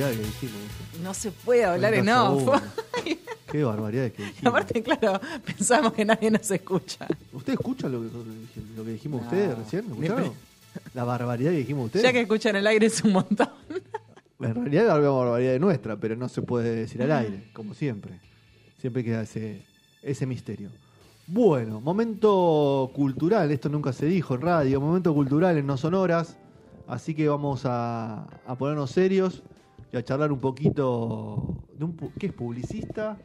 Barbaridad que dijimos. No se puede hablar en 40 off. Qué barbaridad que Y dijimos. aparte, claro, pensamos que nadie nos escucha. ¿Usted escucha lo que, lo que dijimos No. ustedes recién? ¿Lo Ni escucharon? La barbaridad que dijimos ustedes. Ya que escuchan el aire es un montón. En realidad hablamos barbaridad de nuestra, pero no se puede decir al aire, como siempre. Siempre queda ese, ese misterio. Bueno, momento cultural, esto nunca se dijo en radio, momento cultural en No Sonoras, así que vamos a, a ponernos serios y a charlar un poquito de un... pu- ¿Qué es? ¿Publicista?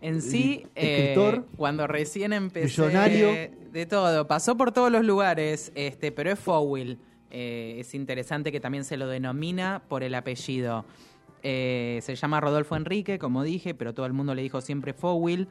En sí, eh, Escritor. cuando recién empecé... Millonario. De todo, pasó por todos los lugares, este, pero es Fowell. Eh, es interesante que también se lo denomina por el apellido. Eh, se llama Rodolfo Enrique, como dije, pero todo el mundo le dijo siempre Fowell.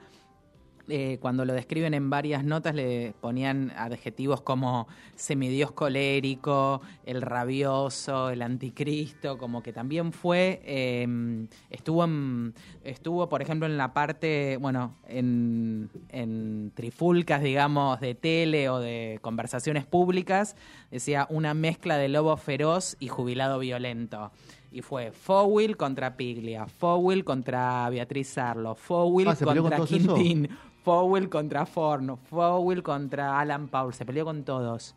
Eh, cuando lo describen en varias notas le ponían adjetivos como semidios colérico, el rabioso, el anticristo, como que también fue, eh, estuvo, en- estuvo por ejemplo en la parte, bueno, en, en trifulcas, digamos, de tele o de conversaciones públicas, decía una mezcla de lobo feroz y jubilado violento. Y fue Fowell contra Piglia, Fowell contra Beatriz Sarlo, Fowell Ah, ¿se peleó con contra? Quintín, Fowell contra Forno, Fowell contra Alan Paul, se peleó con todos.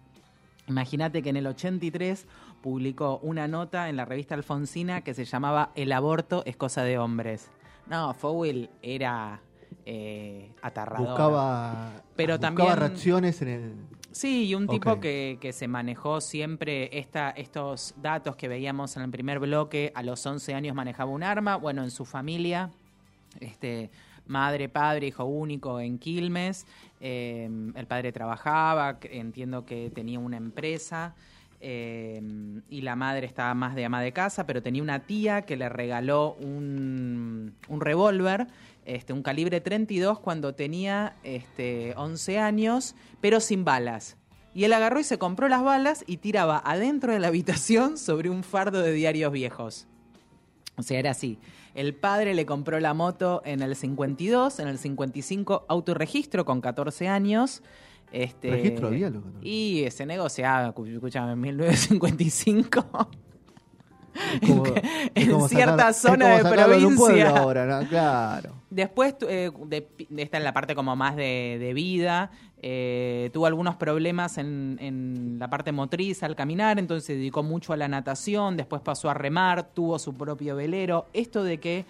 Imagínate que en el 83 publicó una nota en la revista Alfonsina que se llamaba El aborto es cosa de hombres. No, Fowell era eh, aterrador. Buscaba, Pero buscaba también- reacciones en el... Sí, y un tipo que, que se manejó siempre esta, estos datos que veíamos en el primer bloque. A los 11 años manejaba un arma. Bueno, en su familia, este, madre, padre, hijo único en Quilmes. Eh, el padre trabajaba, entiendo que tenía una empresa. eh, y la madre estaba más de ama de casa, pero tenía una tía que le regaló un, un revólver, este, un calibre 32, cuando tenía este, 11 años, pero sin balas. Y él agarró y se compró las balas y tiraba adentro de la habitación sobre un fardo de diarios viejos. O sea, era así. El padre le compró la moto en el 52, en el 55 autorregistro con 14 años. Este, ¿Registro había, loco? Y se negociaba, escu- escúchame, en 1955. Es como- en como cierta sacar- es zona como de provincia. ahora, ¿no? Claro. Después, eh, de, de- esta es la parte como más de, de vida, eh, tuvo algunos problemas en, en la parte motriz al caminar, entonces se dedicó mucho a la natación, después pasó a remar, tuvo su propio velero. Esto de que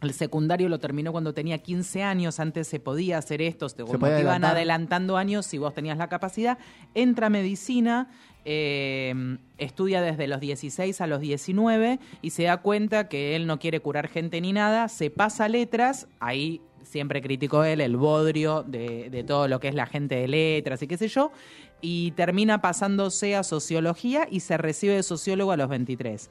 el secundario lo terminó cuando tenía 15 años, antes se podía hacer esto, como podía te iban adelantando años si vos tenías la capacidad, entra a medicina, eh, estudia desde los 16 a los 19 y se da cuenta que él no quiere curar gente ni nada, se pasa letras, ahí siempre criticó él el bodrio de, de todo lo que es la gente de letras y qué sé yo, y termina pasándose a sociología y se recibe de sociólogo a los 23.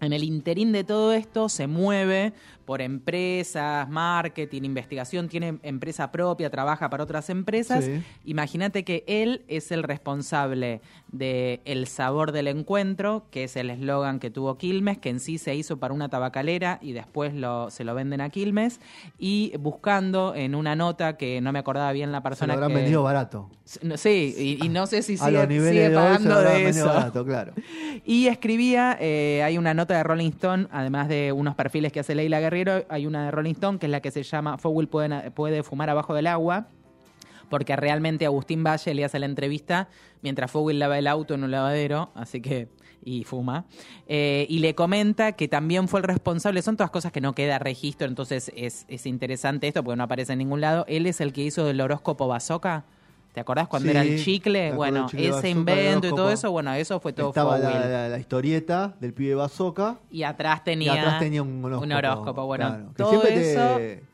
En el interín de todo esto se mueve por empresas, marketing, investigación, tiene empresa propia, trabaja para otras empresas. Sí. Imagínate que él es el responsable de El sabor del encuentro, que es el eslogan que tuvo Quilmes, que en sí se hizo para una tabacalera y después lo, se lo venden a Quilmes. Y buscando en una nota que no me acordaba bien la Se persona lo habrán que... vendido barato. Sí, y, y no sé si a sigue, niveles sigue de hoy pagando de eso. barato, claro. Y escribía, eh, hay una nota de Rolling Stone, además de unos perfiles que hace Leila Guerrero, hay una de Rolling Stone que es la que se llama Fowell puede, fumar abajo del agua, porque realmente Agustín Valle le hace la entrevista mientras Fowell lava el auto en un lavadero, así que y fuma, eh, y le comenta que también fue el responsable, son todas cosas que no queda registro, entonces es, es interesante esto porque no aparece en ningún lado, él es el que hizo el horóscopo bazooka. ¿Te acordás cuando Sí, era el chicle? Bueno, chicle ese el invento y todo eso, bueno, eso fue todo Estaba la, Fowell. la- la historieta del pibe Bazooka Y atrás tenía, y atrás tenía un horóscopo. horóscopo, Bueno, claro, que todo eso. te,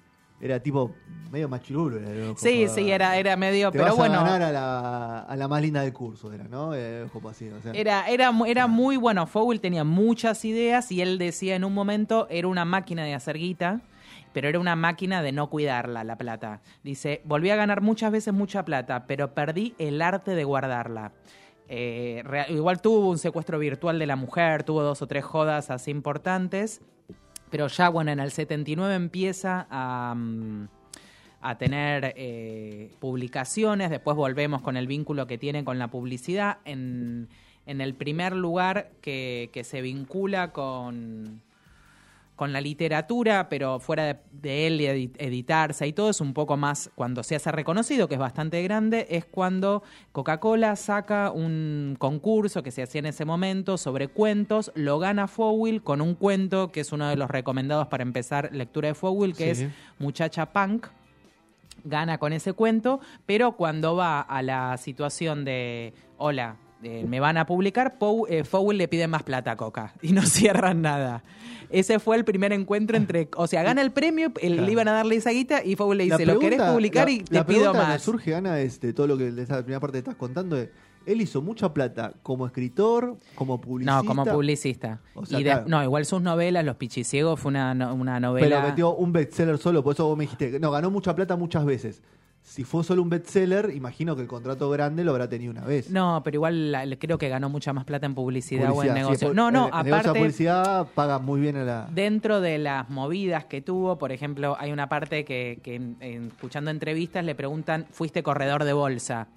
era tipo medio machirulo. Era el. Sí, sí, era, era medio, Te pero vas bueno. a ganar a la, a la más linda del curso, era, ¿no? Eh, así, o sea. Era, era, era muy bueno. Fowell tenía muchas ideas y él decía en un momento era una máquina de hacer guita, pero era una máquina de no cuidarla, la plata. Dice, volví a ganar muchas veces mucha plata, pero perdí el arte de guardarla. Eh, igual tuvo un secuestro virtual de la mujer, tuvo dos o tres jodas así importantes, pero ya, bueno, en el 79 empieza a... mm, a tener eh, publicaciones, después volvemos con el vínculo que tiene con la publicidad. En, en el primer lugar que, que se vincula con, con la literatura, pero fuera de, de él y edi- editarse y todo, es un poco más cuando se hace reconocido, que es bastante grande, es cuando Coca-Cola saca un concurso que se hacía en ese momento sobre cuentos, lo gana Fowell con un cuento que es uno de los recomendados para empezar lectura de Fowell, que Sí. es Muchacha Punk gana con ese cuento, pero cuando va a la situación de, hola, eh, me van a publicar, Pow- eh, Fowell le pide más plata a Coca y no cierran nada. Ese fue el primer encuentro entre, o sea, gana el premio, el- Claro. le iban a darle esa guita y Fowell le dice, lo querés pregunta- publicar la- y te la pido pregunta que más. surge, Ana, es de todo lo que de esa primera parte estás contando. es, él hizo mucha plata como escritor, como publicista. No, como publicista. O sea, y de- claro. No, igual sus novelas, Los Pichiciegos, fue una, una novela... Pero metió un bestseller solo, por eso vos me dijiste, no, ganó mucha plata muchas veces. Si fue solo un bestseller, imagino que el contrato grande lo habrá tenido una vez. No, pero igual la- creo que ganó mucha más plata en publicidad, o en sí, negocio. por- no, no, el- el negocio de aparte... publicidad paga muy bien a la. Dentro de las movidas que tuvo, por ejemplo, hay una parte que, escuchando entrevistas le preguntan, ¿fuiste corredor de bolsa?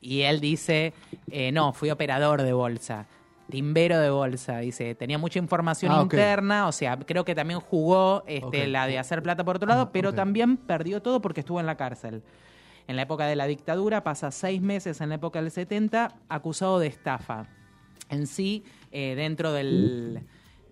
Y él dice, eh, no, fui operador de bolsa, timbero de bolsa. Dice, tenía mucha información Ah, interna, o sea, creo que también jugó este, la de hacer plata por otro lado, Ah, pero también perdió todo porque estuvo en la cárcel. En la época de la dictadura, pasa seis meses en la época del 70, acusado de estafa. En sí, eh, dentro del,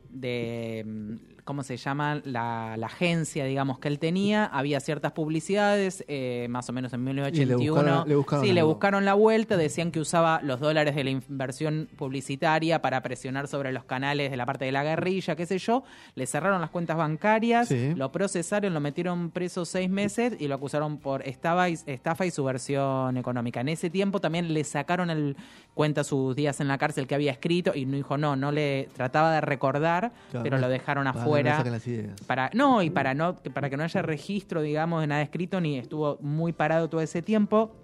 de, mm, ¿cómo se llama? La, la agencia, digamos, que él tenía, había ciertas publicidades, eh, más o menos en 1981. Y le buscaron- le buscaron sí, le buscaron la vuelta, decían que usaba los dólares de la inversión publicitaria para presionar sobre los canales de la parte de la guerrilla, qué sé yo. Le cerraron las cuentas bancarias, Sí. lo procesaron, lo metieron preso seis meses y lo acusaron por estafa y, estafa y subversión económica. En ese tiempo también le sacaron el cuenta sus días en la cárcel que había escrito y no dijo no, no le trataba de recordar, Claro, pero lo dejaron para no las ideas. Para, no, y para no, para que no haya registro, digamos, de nada escrito, ni estuvo muy parado todo ese tiempo.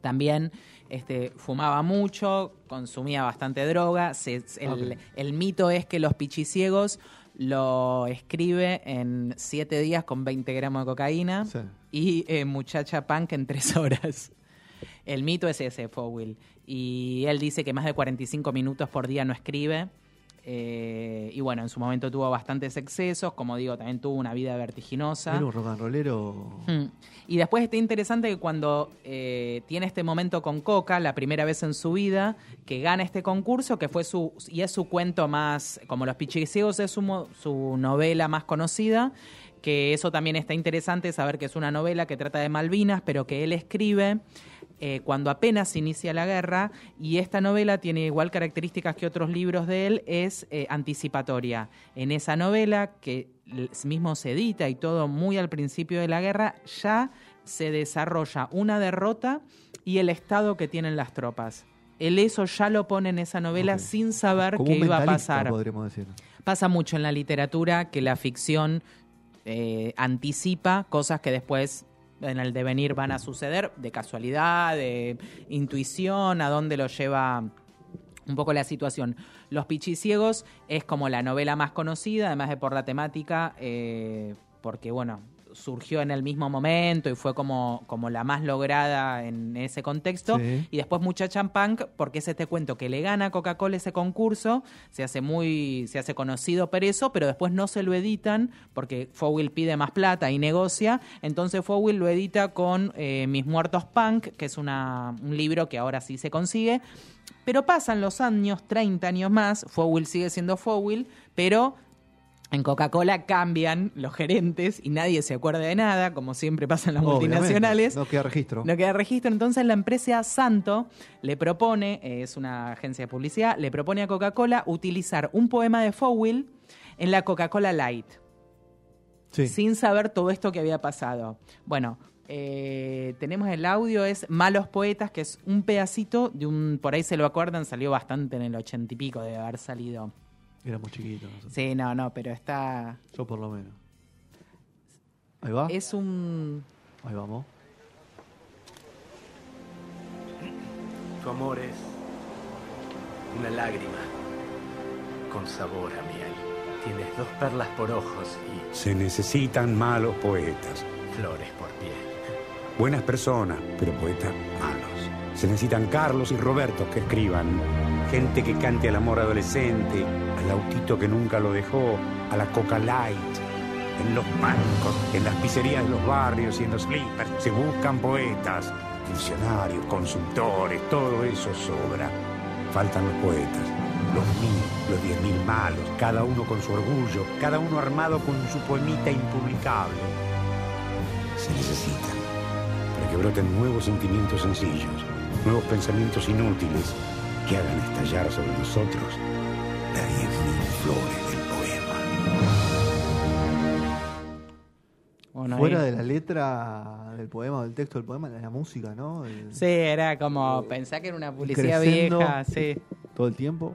También este, fumaba mucho, consumía bastante droga. se- el, mito es que los pichiciegos lo escribe en siete días con 20 gramos de cocaína Sí. y eh, Muchacha Punk en tres horas. El mito es ese, Fowell. Y él dice que más de 45 minutos por día no escribe. Eh, y bueno, en su momento tuvo bastantes excesos. Como digo, también tuvo una vida vertiginosa. Era un rock and rollero. Mm. Y después está interesante que cuando eh, tiene este momento con Coca, la primera vez en su vida, que gana este concurso, que fue su, y es su cuento más, como Los Pichiciegos es su, su novela más conocida, que eso también está interesante, saber que es una novela que trata de Malvinas, pero que él escribe eh, cuando apenas inicia la guerra, y esta novela tiene igual características que otros libros de él, es eh, anticipatoria. En esa novela, que mismo se edita y todo muy al principio de la guerra, ya se desarrolla una derrota y el estado que tienen las tropas. Él eso ya lo pone en esa novela sin saber qué iba a pasar. podríamos decir. Pasa mucho en la literatura que la ficción eh, anticipa cosas que después en el devenir van a suceder, de casualidad, de intuición, a dónde lo lleva un poco la situación. Los Pichiciegos es como la novela más conocida, además de por la temática, eh, porque bueno, surgió en el mismo momento y fue como, como la más lograda en ese contexto. Sí. Y después Muchacha Punk, porque es este cuento que le gana a Coca-Cola ese concurso, se hace muy, se hace conocido por eso, pero después no se lo editan porque Fowell pide más plata y negocia. Entonces Fowell lo edita con eh, Mis Muertos Punk, que es una, un libro que ahora sí se consigue. Pero pasan los años, 30 años más, Fowell sigue siendo Fowell, pero en Coca-Cola cambian los gerentes y nadie se acuerda de nada, como siempre pasa en las Obviamente, multinacionales. No queda registro. No queda registro. Entonces la empresa Santo le propone, eh, es una agencia de publicidad, le propone a Coca-Cola utilizar un poema de Fowell en la Coca-Cola Light. Sí. sin saber todo esto que había pasado. Bueno, eh, tenemos el audio, es Malos Poetas, que es un pedacito de un, por ahí se lo acuerdan, salió bastante en el ochenta y pico de haber salido. Éramos chiquitos nosotros. Sí, no, no, pero está... Yo por lo menos. Ahí va. Es un... Ahí vamos. Tu amor es una lágrima con sabor a miel. Tienes dos perlas por ojos y Se necesitan malos poetas. flores por piel. Buenas personas, pero poetas malos. Se necesitan Carlos y Roberto que escriban. Gente que cante al amor adolescente, al autito que nunca lo dejó, a la Coca Light. En los bancos, en las pizzerías de los barrios y en los slippers se buscan poetas, funcionarios, consultores, todo eso sobra. Faltan los poetas, los mil, los diez mil malos, cada uno con su orgullo, cada uno armado con su poemita impublicable. Se necesitan para que broten nuevos sentimientos sencillos, nuevos pensamientos inútiles que hagan estallar sobre nosotros flores del poema. bueno, Fuera ahí- de la letra del poema, del texto del poema, la música, ¿no? El- Sí, era como, pensá que era una publicidad vieja, sí. Todo el tiempo.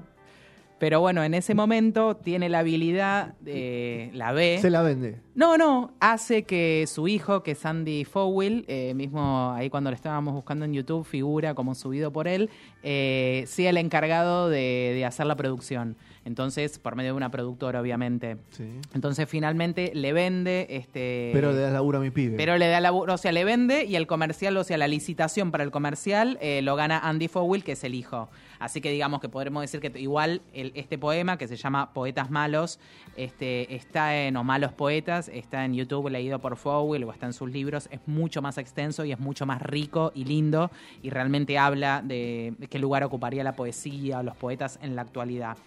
Pero bueno, en ese momento tiene la habilidad, de la ve. Se la vende. No, no, hace que su hijo, que es Andy Fowell, eh, mismo ahí cuando lo estábamos buscando en YouTube, figura como subido por él, eh, sea el encargado de, de hacer la producción. Entonces, por medio de una productora, obviamente. Sí. Entonces, finalmente le vende este. Pero le das laburo a mi pibe. Pero le da laburo, o sea, le vende y el comercial, o sea, la licitación para el comercial eh, lo gana Andy Fowell, que es el hijo. Así que digamos que podremos decir que igual el- este poema, que se llama Poetas Malos, este, está en, o Malos Poetas, está en YouTube leído por Fowell o está en sus libros, es mucho más extenso y es mucho más rico y lindo y realmente habla de qué lugar ocuparía la poesía o los poetas en la actualidad.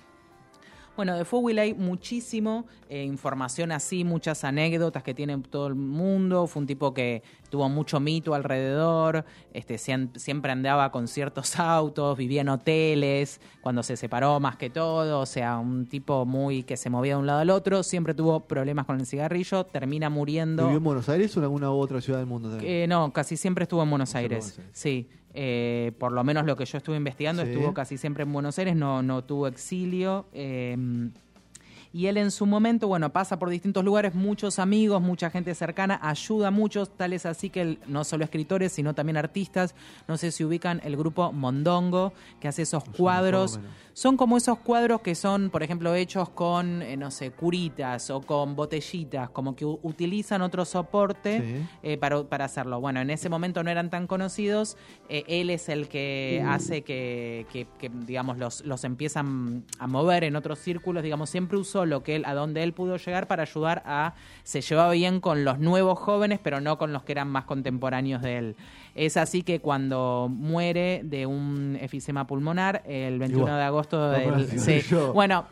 Bueno, de Fowell hay muchísimo eh, información así, muchas anécdotas que tiene todo el mundo. Fue un tipo que tuvo mucho mito alrededor, este, siem- siempre andaba con ciertos autos, vivía en hoteles, cuando se separó más que todo, o sea, un tipo muy que se movía de un lado al otro, siempre tuvo problemas con el cigarrillo, termina muriendo. ¿Vivió en Buenos Aires o en alguna otra ciudad del mundo también? Eh, no, casi siempre estuvo en Buenos Aires. en Buenos Aires. Sí, eh, por lo menos lo que yo estuve investigando, Sí. estuvo casi siempre en Buenos Aires, no, no tuvo exilio. eh, y él en su momento, bueno, pasa por distintos lugares, muchos amigos, mucha gente cercana, ayuda a muchos, tal es así que él, no solo escritores, sino también artistas, no sé si ubican el grupo Mondongo, que hace esos cuadros. Son como esos cuadros que son, por ejemplo, hechos con, eh, no sé, curitas o con botellitas, como que utilizan otro soporte Sí. eh, para, para hacerlo. Bueno, en ese momento no eran tan conocidos. eh, él es el que hace que, que- que, digamos, los, los empiezan a mover en otros círculos. Digamos, siempre usó lo que él, a donde él pudo llegar para ayudar a. Se llevaba bien con los nuevos jóvenes, pero no con los que eran más contemporáneos de él. Es así que cuando muere de un efisema pulmonar, el 21 Igual. de agosto del. sí. Bueno,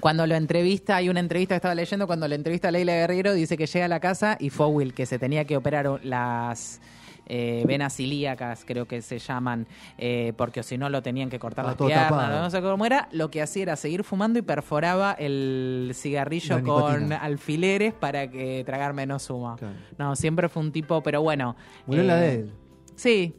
cuando lo entrevista, hay una entrevista que estaba leyendo, cuando le entrevista a Leila Guerrero, dice que llega a la casa y Fowell, que se tenía que operar las eh, venas ilíacas, creo que se llaman, eh, porque si no lo tenían que cortar Ah, las piernas, tapado. no sé cómo era, lo que hacía era seguir fumando y perforaba el cigarrillo con alfileres para que tragar menos humo. Claro. No, siempre fue un tipo, pero bueno. Murió en la eh, de él. Sí,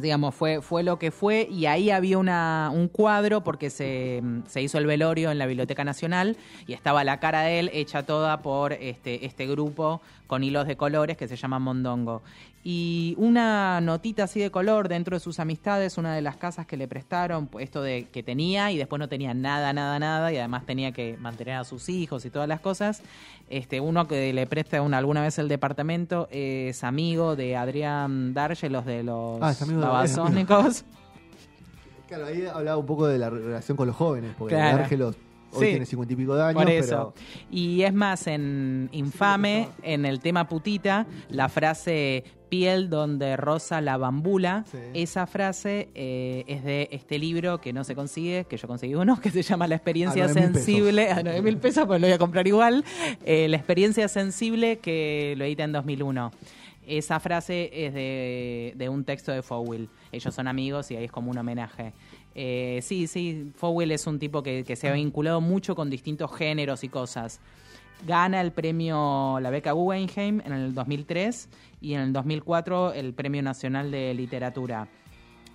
digamos, fue, fue lo que fue y ahí había una, un cuadro porque se, se hizo el velorio en la Biblioteca Nacional y estaba la cara de él hecha toda por este, este grupo con hilos de colores que se llama Mondongo. Y una notita así de color dentro de sus amistades, una de las casas que le prestaron, pues, esto de que tenía y después no tenía nada, nada, nada, y además tenía que mantener a sus hijos y todas las cosas. Este, uno que le presta una, alguna vez el departamento es amigo de Adrián Darge, los de los Ah, babasónicos. Claro, ahí hablaba un poco de la relación con los jóvenes, porque Claro. Árgelos hoy Sí. tiene cincuenta y pico de años, Por eso. pero Y es más, en Infame, en el tema putita, la frase piel donde rosa la bambula, Sí. esa frase eh, es de este libro que no se consigue, que yo conseguí uno, que se llama La experiencia A 9.000 pesos. sensible, a 9 mil pesos, pues lo voy a comprar igual, eh, La experiencia sensible que lo edita en 2001. Esa frase es de, de un texto de Fowell. Ellos son amigos y ahí es como un homenaje. Eh, sí, sí, Fowell es un tipo que, que se ha vinculado mucho con distintos géneros y cosas. gana el premio, la beca Guggenheim en el 2003 y en el 2004 el Premio Nacional de Literatura.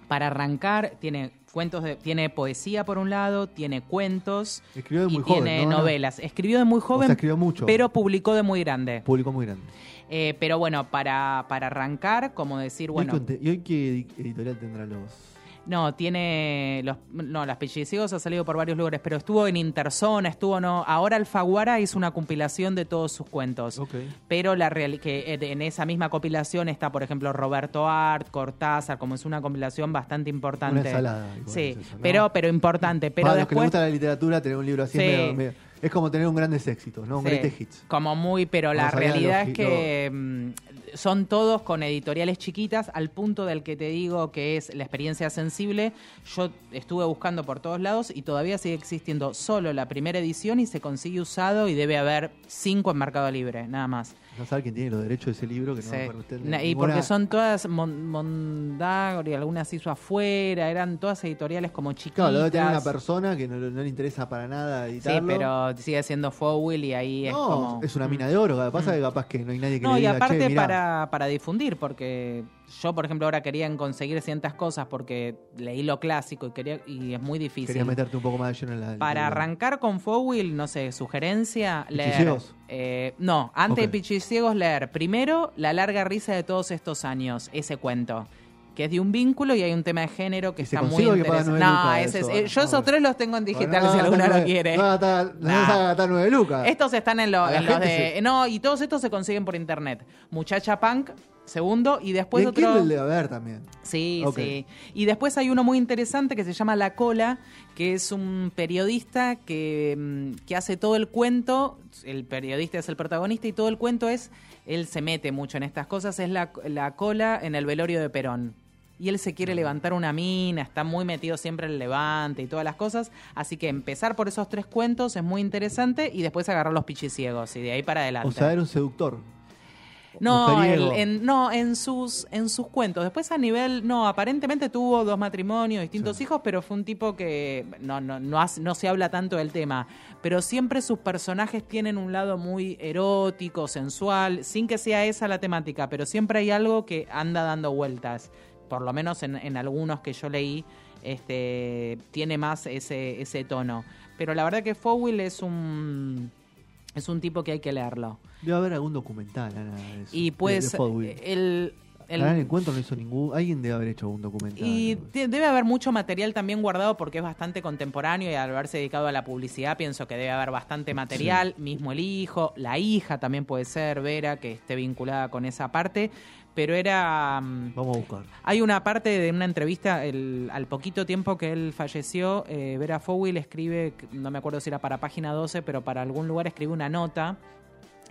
Para arrancar, tiene cuentos de, tiene poesía por un lado, tiene cuentos Escribió de y muy joven, tiene ¿no? No. novelas. Escribió de muy joven, sea, escribió mucho. pero publicó de muy grande. Público muy grande. Eh, pero bueno, para, para arrancar, como decir, bueno, ¿Y, ¿Y hoy qué editorial tendrá los...? No, tiene los, no, las Pellizigos ha salido por varios lugares, pero estuvo en Interzona, estuvo no, ahora Alfaguara hizo una compilación de todos sus cuentos. Ok. Pero la real, que en esa misma compilación está, por ejemplo, Roberto Art, Cortázar, como es una compilación bastante importante. Una ensalada, Sí, es eso, ¿no? pero, pero importante. Pero Para los que les después, gusta la literatura, tener un libro así Sí. medio- medio- es como tener un grandes éxitos, ¿no? Un Sí, greatest hits. Como muy, pero la realidad es que mm, son todos con editoriales chiquitas, al punto del que te digo que es la experiencia sensible. Yo estuve buscando por todos lados y todavía sigue existiendo solo la primera edición y se consigue usado y debe haber cinco en Mercado Libre, nada más. No sabe quién tiene los derechos de ese libro, que no Sí. usted. Na- y ninguna- porque son todas Mon- Mondadori, algunas hizo afuera, eran todas editoriales como chiquitas. Claro, lo debe tener una persona que no, no le interesa para nada Sí, editarlo. pero sigue siendo Fowell y ahí es no, como... es una mina de oro. Lo que pasa es que capaz que no hay nadie que No, le y diga, aparte "Che, mirá". para, para difundir, porque yo, por ejemplo, ahora quería conseguir ciertas cosas porque leí lo clásico y quería y es muy difícil. Quería meterte un poco más de lleno en la... Para la- arrancar con Fowell, no sé, sugerencia, leer. Eh, no, antes Ok. de Pichiciegos, leer primero La larga risa de todos estos años, ese cuento. Que es de un vínculo y hay un tema de género que ¿Y se está muy interesante. No, ese es- eh, yo Ah, esos tres los tengo en digital Bueno, si no, alguno no, lo quiere. No, no Nah. nueve lucas. Estos están en, lo- los de. se- No, y todos estos se consiguen por internet. Muchacha Punk, segundo, y después y en otro. Kindle debe haber también. Sí, sí. Y después hay uno muy interesante que se llama La Cola, que es un periodista que, mm, que hace todo el cuento. El periodista es el protagonista y todo el cuento es. Él se mete mucho en estas cosas. Es la, la cola en el velorio de Perón. Y él se quiere levantar una mina, está muy metido siempre en el levante y todas las cosas. Así que empezar por esos tres cuentos es muy interesante y después agarrar los pichiciegos y de ahí para adelante. O sea, era un seductor. No, el- en, no en, sus, en sus cuentos. Después a nivel, no, aparentemente tuvo dos matrimonios, distintos Sí. hijos, pero fue un tipo que no, no, no, hace- no se habla tanto del tema. Pero siempre sus personajes tienen un lado muy erótico, sensual, sin que sea esa la temática, pero siempre hay algo que anda dando vueltas. Por lo menos en, en algunos que yo leí, este, tiene más ese, ese tono. Pero la verdad que Fowell es un, es un tipo que hay que leerlo. Debe haber algún documental, Ana, de eso, Y de- pues de Fowell. el, el- el encuentro no hizo ningún... Alguien debe haber hecho algún documental. y de- debe haber mucho material también guardado porque es bastante contemporáneo y al haberse dedicado a la publicidad pienso que debe haber bastante material, mismo el hijo, la hija también puede ser, Vera, que esté vinculada con esa parte, pero era... mm, Vamos a buscar. Hay una parte de una entrevista, el- al poquito tiempo que él falleció, eh, Vera Fowell escribe, no me acuerdo si era para página 12, pero para algún lugar escribe una nota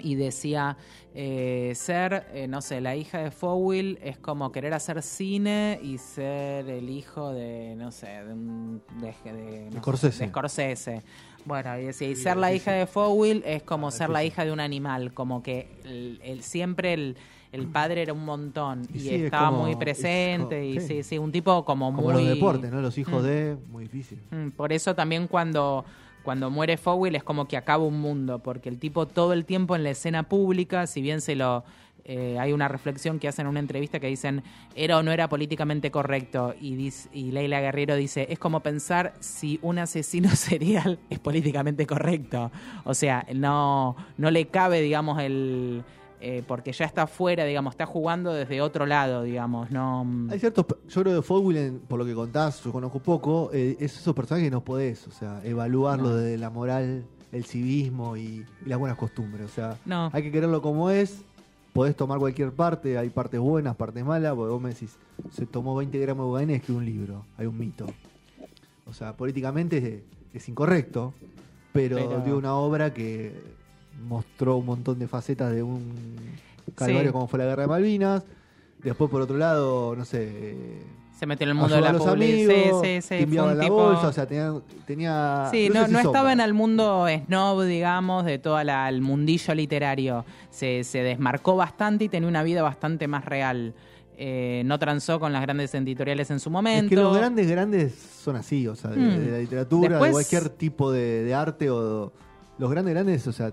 y decía, eh, ser, eh, no sé, la hija de Fowell es como querer hacer cine y ser el hijo de, no sé, de, un- de, de- no sé, Scorsese. de Scorsese. Bueno, y decía, y ser la hija de Fowell es como ser la hija de un animal, como que el, el- siempre el, el padre era un montón Y y, sí, es estaba como- muy es presente como- y sí. sí, sí, un tipo como, Como muy... los deportes, ¿no? Los hijos Mm. de... Muy difícil. Mm, Por eso también cuando, cuando muere Fowell es como que acaba un mundo, porque el tipo todo el tiempo en la escena pública, si bien se lo... eh, hay una reflexión que hacen en una entrevista que dicen era o no era políticamente correcto y, dis- y Leila Guerrero dice es como pensar si un asesino serial es políticamente correcto o sea no no le cabe digamos el eh, porque ya está fuera digamos está jugando desde otro lado digamos no Hay ciertos... Yo creo que Fowell, en- por lo que contás, yo conozco poco, eh, es esos personajes que no podés, o sea, evaluarlo No. desde la moral, el civismo y, y las buenas costumbres. O sea, no hay que quererlo como es, podés tomar cualquier parte, hay partes buenas, partes malas, porque vos me decís, se tomó 20 gramos de cocaína y escribió un libro, hay un mito. O sea, políticamente es, es incorrecto, pero, Pero- dio una obra que mostró un montón de facetas de un calvario Sí. como fue la guerra de Malvinas. Después, por otro lado, no sé, eh, se metió en el mundo de la los amigos, sí, sí, sí, un la tipo- bolsa, o sea, tenía... tenía Sí, no, no estaba en el mundo snob, digamos, de todo el mundillo literario. Se, se desmarcó bastante y tenía una vida bastante más real. Eh, no transó con las grandes editoriales en su momento. Es que los grandes, grandes son así, o sea, de, Mm. de la literatura, Después- de cualquier tipo de, de arte o... Los grandes, grandes, o sea,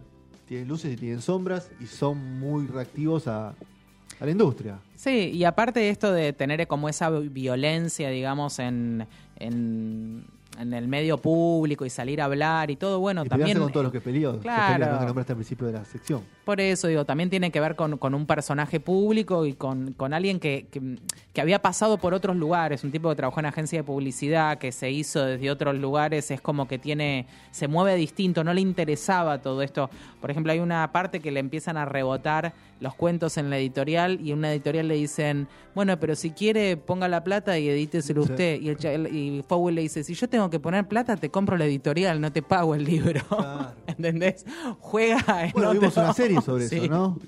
tienen luces y tienen sombras y son muy reactivos a, a la industria. Sí, y aparte de esto de tener como esa violencia, digamos, en, en, en el medio público y salir a hablar y todo, bueno, y también... con todos los que peleó. Claro. Pelea, ¿no? que nombraste al principio de la sección. Por eso, digo, también tiene que ver con, con un personaje público y con, con alguien que, que, que había pasado por otros lugares, un tipo que trabajó en agencia de publicidad, que se hizo desde otros lugares, es como que tiene, se mueve distinto, no le interesaba todo esto. Por ejemplo, hay una parte que le empiezan a rebotar los cuentos en la editorial y en una editorial le dicen, bueno, pero si quiere ponga la plata y edíteselo Sí. usted. Y, el, y Fowell le dice, si yo tengo que poner plata, te compro la editorial, no te pago el libro. Claro. ¿Entendés? Juega en Bueno, otro- vimos una serie sobre Sí. eso, ¿no?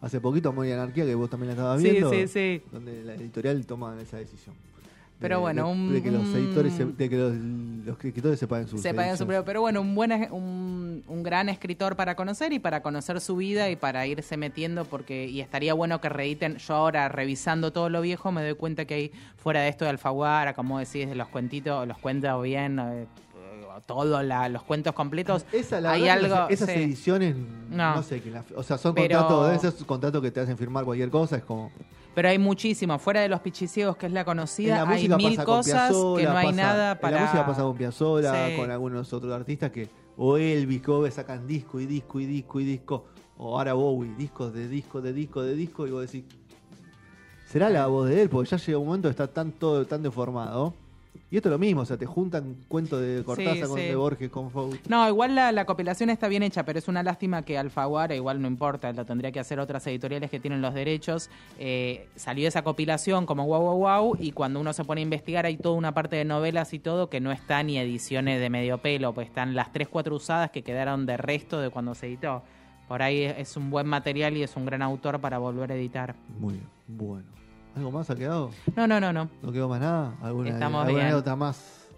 Hace poquito, Muy Anarquía, que vos también la estabas Sí, viendo. sí, sí. Donde la editorial toma esa decisión. Pero De- bueno, de, un- de que los editores, se- de que los, los escritores se paguen sus se pagan su. Pero bueno, un buen un, un gran escritor para conocer y para conocer su vida y para irse metiendo porque y estaría bueno que reediten. Yo ahora revisando todo lo viejo me doy cuenta que hay fuera de esto de Alfaguara, como decís, de los cuentitos, los cuentos bien, eh, todos los cuentos completos. Esa, la hay verdad algo, esas sí. ediciones, no, No. sé, quién la- o sea, son Pero- contratos, esos contratos que te hacen firmar cualquier cosa, es como... Pero hay muchísimo. Fuera de los pichiciegos, que es la conocida, la hay mil pasa cosas que no hay pasa- nada para. En la música pasa con Piazzolla, Sí. con algunos otros artistas que... O Elvis, que sacan disco y disco y disco y disco. O ahora Bowie, discos de disco, de disco, de disco. Y vos decís... ¿Será la voz de él? Porque ya llega un momento que está tan todo tan deformado. Y esto es lo mismo, o sea, te juntan cuentos de Cortázar Sí, con sí. de Borges, con Foucault. No, igual la, la compilación está bien hecha, pero es una lástima que Alfaguara, igual no importa, lo tendría que hacer otras editoriales que tienen los derechos. eh, salió esa compilación como wow, wow, wow, y cuando uno se pone a investigar hay toda una parte de novelas y todo que no está ni ediciones de medio pelo, pues están las tres, cuatro usadas que quedaron de resto de cuando se editó. Por ahí es es un buen material y es un gran autor para volver a editar. Muy bien, bueno. ¿Algo más ha quedado? No, no, no, no. ¿No quedó más nada? ¿Alguna, Estamos alguna bien. anécdota más?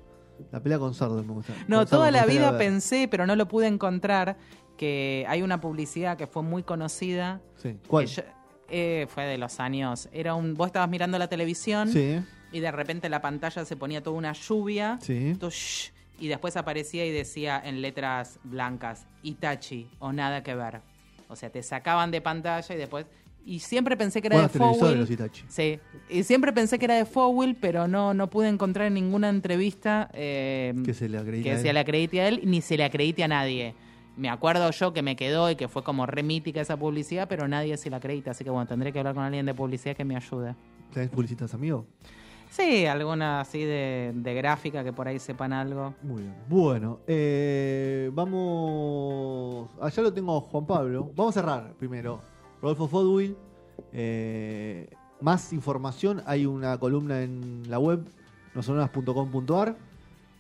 La pelea con Sardo me gusta. No, Con toda la vida pensé, pero no lo pude encontrar, que hay una publicidad que fue muy conocida. Sí. ¿Cuál? yo- eh, fue de los años. Era un, vos estabas mirando la televisión Sí, y de repente la pantalla se ponía toda una lluvia. sí. shh, y después aparecía y decía en letras blancas, Itachi o nada que ver. O sea, te sacaban de pantalla y después... Y siempre pensé que era Buenos de los Itachi. Sí, y siempre pensé que era de Fowell, pero no, no pude encontrar en ninguna entrevista eh, Que se le acredita que a se él. le acredite a él, ni se le acredite a nadie. Me acuerdo yo que me quedó y que fue como re mítica esa publicidad, pero nadie se la acredita. Así que bueno, tendré que hablar con alguien de publicidad que me ayude. ¿Tenés publicitas, amigo? Sí, alguna así de, de gráfica que por ahí sepan algo. Muy bien. Bueno, eh, vamos. Allá lo tengo Juan Pablo. Vamos a cerrar primero. Rodolfo Fodwill. eh, más información. Hay una columna en la web nosonoras.com.ar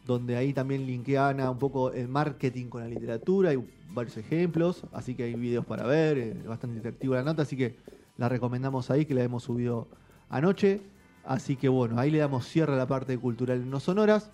donde ahí también linkea Ana un poco el marketing con la literatura. Hay varios ejemplos. Así que hay videos para ver. eh, bastante interactiva la nota. Así que la recomendamos ahí, que la hemos subido anoche. Así que bueno, ahí le damos cierre a la parte cultural en No Sonoras.